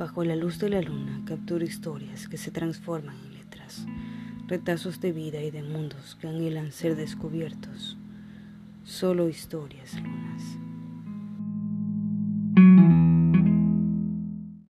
Bajo la luz de la luna capturo historias que se transforman en letras, retazos de vida y de mundos que anhelan ser descubiertos. Solo historias, luna.